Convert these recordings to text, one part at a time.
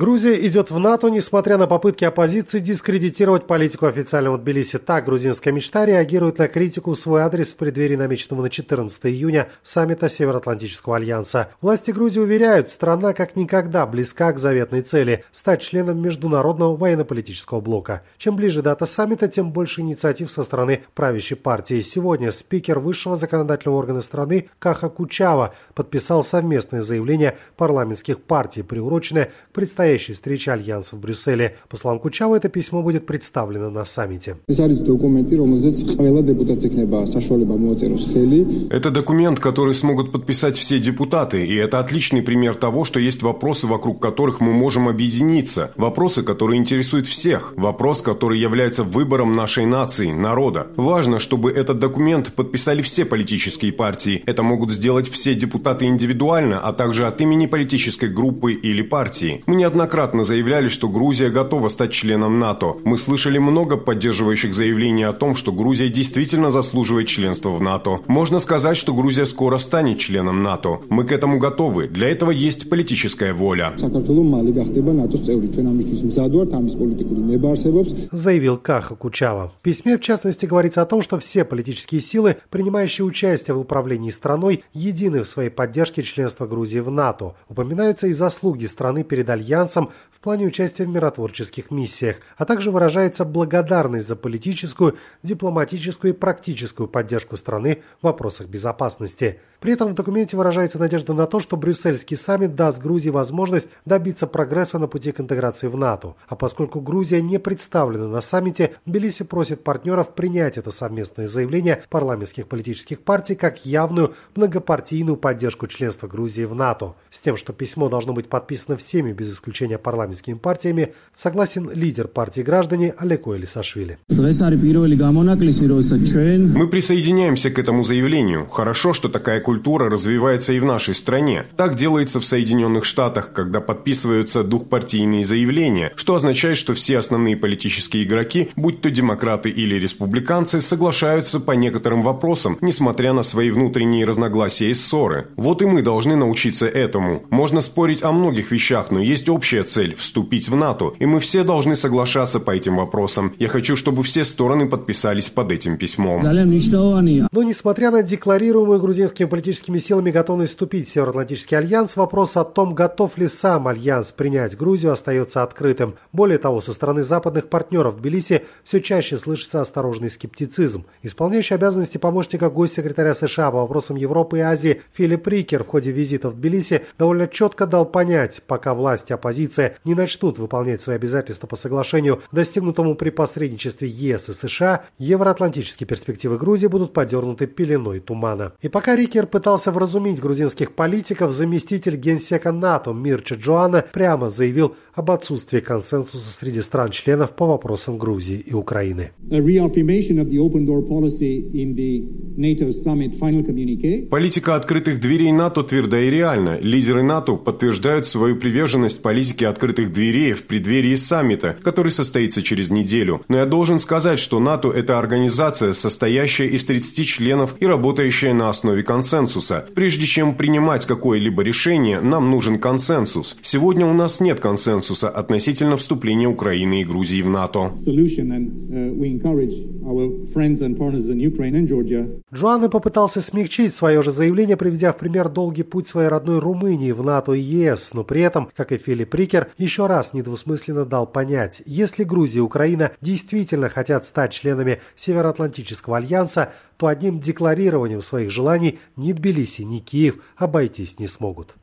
Грузия идет в НАТО, несмотря на попытки оппозиции дискредитировать политику официального Тбилиси. Так грузинская мечта реагирует на критику в свой адрес в преддверии намеченного на 14 июня саммита Североатлантического альянса. Власти Грузии уверяют, страна как никогда близка к заветной цели – стать членом международного военно-политического блока. Чем ближе дата саммита, тем больше инициатив со стороны правящей партии. Сегодня спикер высшего законодательного органа страны Каха Кучава подписал совместное заявление парламентских партий, приуроченное к представлению предстоящей встрече Альянса в Брюсселе. По словам Кучава, это письмо будет представлено на саммите. Это документ, который смогут подписать все депутаты, и это отличный пример того, что есть вопросы, вокруг которых мы можем объединиться. Вопросы, которые интересуют всех. Вопрос, который является выбором нашей нации, народа. Важно, чтобы этот документ подписали все политические партии. Это могут сделать все депутаты индивидуально, а также от имени политической группы или партии. Мы неоднократно заявляли, что Грузия готова стать членом НАТО. Мы слышали много поддерживающих заявлений о том, что Грузия действительно заслуживает членства в НАТО. Можно сказать, что Грузия скоро станет членом НАТО. Мы к этому готовы. Для этого есть политическая воля. Заявил Каха Кучава. В письме, в частности, говорится о том, что все политические силы, принимающие участие в управлении страной, едины в своей поддержке членства Грузии в НАТО. Упоминаются и заслуги страны перед Альянсом альянсом в плане участия в миротворческих миссиях, а также выражается благодарность за политическую, дипломатическую и практическую поддержку страны в вопросах безопасности. При этом в документе выражается надежда на то, что брюссельский саммит даст Грузии возможность добиться прогресса на пути к интеграции в НАТО. А поскольку Грузия не представлена на саммите, Тбилиси просит партнеров принять это совместное заявление парламентских политических партий как явную многопартийную поддержку членства Грузии в НАТО. С тем, что письмо должно быть подписано всеми без исключения парламентскими партиями, согласен лидер партии граждане Алеко Элисашвили. Мы присоединяемся к этому заявлению. Хорошо, что такая культура развивается и в нашей стране. Так делается в Соединенных Штатах, когда подписываются двухпартийные заявления, что означает, что все основные политические игроки, будь то демократы или республиканцы, соглашаются по некоторым вопросам, несмотря на свои внутренние разногласия и ссоры. Вот и мы должны научиться этому. Можно спорить о многих вещах, но есть общая цель – вступить в НАТО, и мы все должны соглашаться по этим вопросам. Я хочу, чтобы все стороны подписались под этим письмом. Но несмотря на декларируемую грузинскими политическими силами готовность вступить в Североатлантический альянс, вопрос о том, готов ли сам альянс принять Грузию, остается открытым. Более того, со стороны западных партнеров в Тбилиси все чаще слышится осторожный скептицизм. Исполняющий обязанности помощника госсекретаря США по вопросам Европы и Азии Филипп Рикер в ходе визита в Тбилиси довольно четко дал понять, пока власти и оппозиция не начнут выполнять свои обязательства по соглашению, достигнутому при посредничестве ЕС и США, евроатлантические перспективы Грузии будут подернуты пеленой тумана. И пока Рикер пытался вразумить грузинских политиков, заместитель генсека НАТО Мирча Джоанэ прямо заявил об отсутствии консенсуса среди стран-членов по вопросам Грузии и Украины. Политика открытых дверей НАТО тверда и реальна. Лидеры НАТО подтверждают свою приверженность политике открытых дверей в преддверии саммита, который состоится через неделю. Но я должен сказать, что НАТО – это организация, состоящая из 30 членов и работающая на основе консенсуса. Прежде чем принимать какое-либо решение, нам нужен консенсус. Сегодня у нас нет консенсуса относительно вступления Украины и Грузии в НАТО. Джоанне попытался смягчить свое же заявление, приведя в пример долгий путь своей родной Румынии в НАТО и ЕС, но при этом, как и Филипп Рикер, еще раз недвусмысленно дал понять, если Грузия и Украина действительно хотят стать членами Североатлантического альянса, то одним декларированием своих желаний ни Тбилиси, ни Киев обойтись не смогут.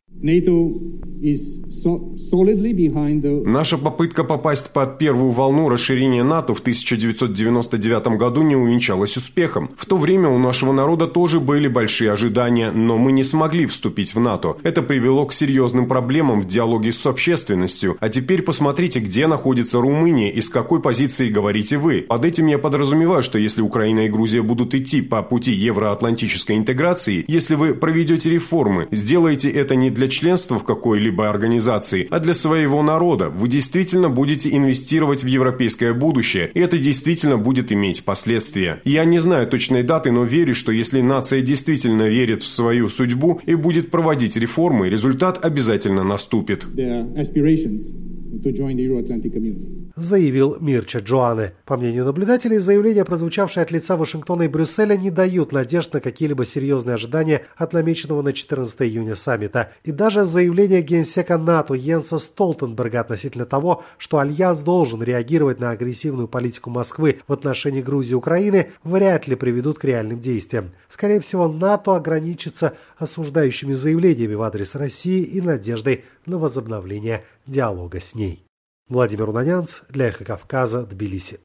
Наша попытка попасть под первую волну расширения НАТО в 1999 году не увенчалась успехом. В то время у нашего народа тоже были большие ожидания, но мы не смогли вступить в НАТО. Это привело к серьезным проблемам в диалоге с общественностью. А теперь посмотрите, где находится Румыния и с какой позиции говорите вы. Под этим я подразумеваю, что если Украина и Грузия будут идти по пути евроатлантической интеграции, если вы проведете реформы, сделаете это не для членства в какой-либо организации, а для своего народа. Вы действительно будете инвестировать в европейское будущее, и это действительно будет иметь последствия. Я не знаю точной даты, но верю, что если нация действительно верит в свою судьбу и будет проводить реформы, результат обязательно наступит. Заявил Мирча Джоанэ. По мнению наблюдателей, заявления, прозвучавшие от лица Вашингтона и Брюсселя, не дают надежд на какие-либо серьезные ожидания от намеченного на 14 июня саммита. И даже заявление генсека НАТО Йенса Столтенберга относительно того, что Альянс должен реагировать на агрессивную политику Москвы в отношении Грузии и Украины, вряд ли приведут к реальным действиям. Скорее всего, НАТО ограничится осуждающими заявлениями в адрес России и надеждой на возобновление диалога с ней. Владимир Унанянц для Эхо Кавказа, Тбилиси.